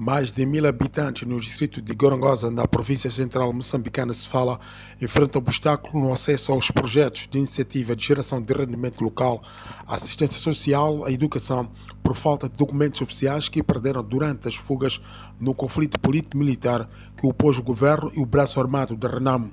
Mais de mil habitantes no distrito de Gorongosa, na província central moçambicana, se fala, enfrentam obstáculo no acesso aos projetos de iniciativa de geração de rendimento local, assistência social, a educação, por falta de documentos oficiais que perderam durante as fugas no conflito político-militar que opôs o governo e o braço armado da Renamo.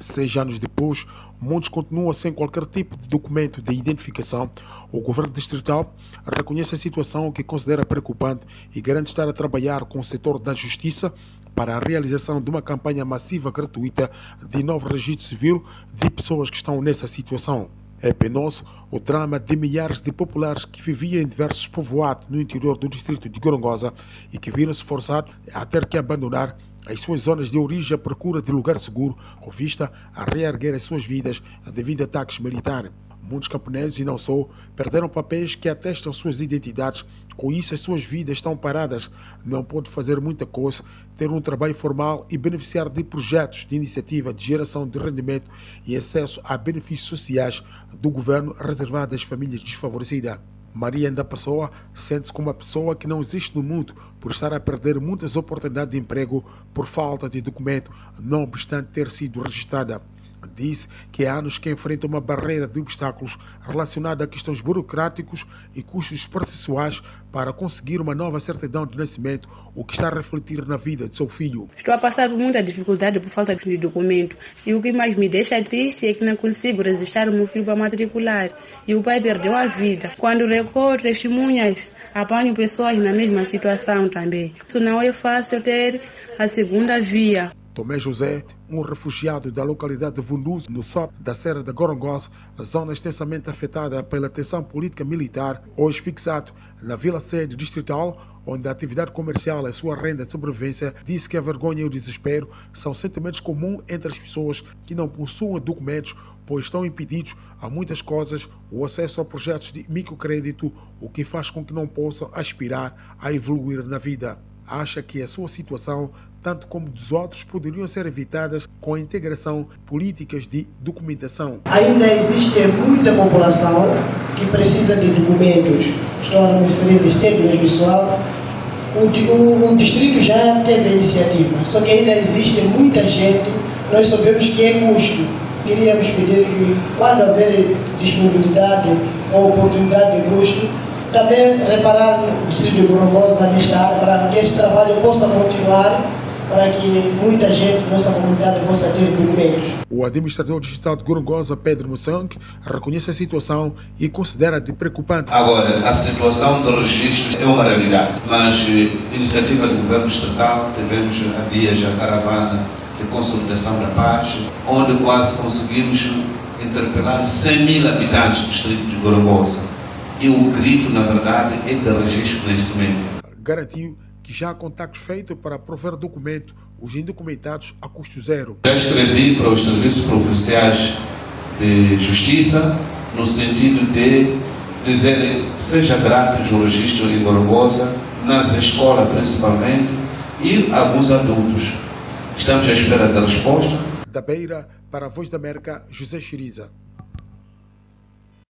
Seis anos depois, muitos continuam sem qualquer tipo de documento de identificação. O governo distrital reconhece a situação que considera preocupante e garante estar a trabalhar com o setor da justiça para a realização de uma campanha massiva gratuita de novo registro civil de pessoas que estão nessa situação. É penoso o drama de milhares de populares que viviam em diversos povoados no interior do distrito de Gorongosa e que viram-se forçados a ter que abandonar as suas zonas de origem à procura de lugar seguro, com vista a reerguer as suas vidas devido a ataques militares. Muitos camponeses, e não só, perderam papéis que atestam suas identidades. Com isso, as suas vidas estão paradas. Não pode fazer muita coisa, ter um trabalho formal e beneficiar de projetos de iniciativa de geração de rendimento e acesso a benefícios sociais do governo reservado às famílias desfavorecidas. Maria da Pessoa sente-se como uma pessoa que não existe no mundo por estar a perder muitas oportunidades de emprego por falta de documento, não obstante ter sido registrada. Disse que há anos que enfrenta uma barreira de obstáculos relacionada a questões burocráticos e custos processuais para conseguir uma nova certidão de nascimento, o que está a refletir na vida de seu filho. Estou a passar por muita dificuldade por falta de documento e o que mais me deixa triste é que não consigo registrar o meu filho para matricular e o pai perdeu a vida. Quando recorro testemunhas, apanho pessoas na mesma situação também. Isso não é fácil ter a segunda via. Tomé José, um refugiado da localidade de Vunduzo, no sul da Serra da Gorongosa, zona extensamente afetada pela tensão política militar, hoje fixado na Vila Sede Distrital, onde a atividade comercial é sua renda de sobrevivência, disse que a vergonha e o desespero são sentimentos comuns entre as pessoas que não possuem documentos, pois estão impedidos a muitas coisas o acesso a projetos de microcrédito, o que faz com que não possam aspirar a evoluir na vida acha que a sua situação, tanto como dos outros, poderiam ser evitadas com a integração políticas de documentação. Ainda existe muita população que precisa de documentos. Estou a me referir de pessoal. O, o, o, distrito já teve a iniciativa, só que ainda existe muita gente, nós sabemos que é custo. Queríamos pedir que, quando haver disponibilidade ou oportunidade de custo, também reparar o distrito de Gorongosa nesta área este trabalho possa continuar para que muita gente, nossa comunidade, possa ter documentos. O administrador digital de Gorongosa, Pedro Mossang, reconhece a situação e considera de preocupante. Agora, a situação do registro é uma realidade, mas eh, iniciativa do governo estatal, tivemos há dias a caravana de consolidação da paz, onde quase conseguimos interpelar 100 mil habitantes do distrito de Gorongosa e o grito, na verdade, é de registro de nascimento. Garantiu que já há contactos feitos para prover documento, os indocumentados a custo zero. Já escrevi para os serviços provinciais de justiça, no sentido de dizer seja grátis o registro em Gorogosa, nas escolas principalmente, e alguns adultos. Estamos à espera da resposta. Da Beira, para a Voz da América, José Chiriza.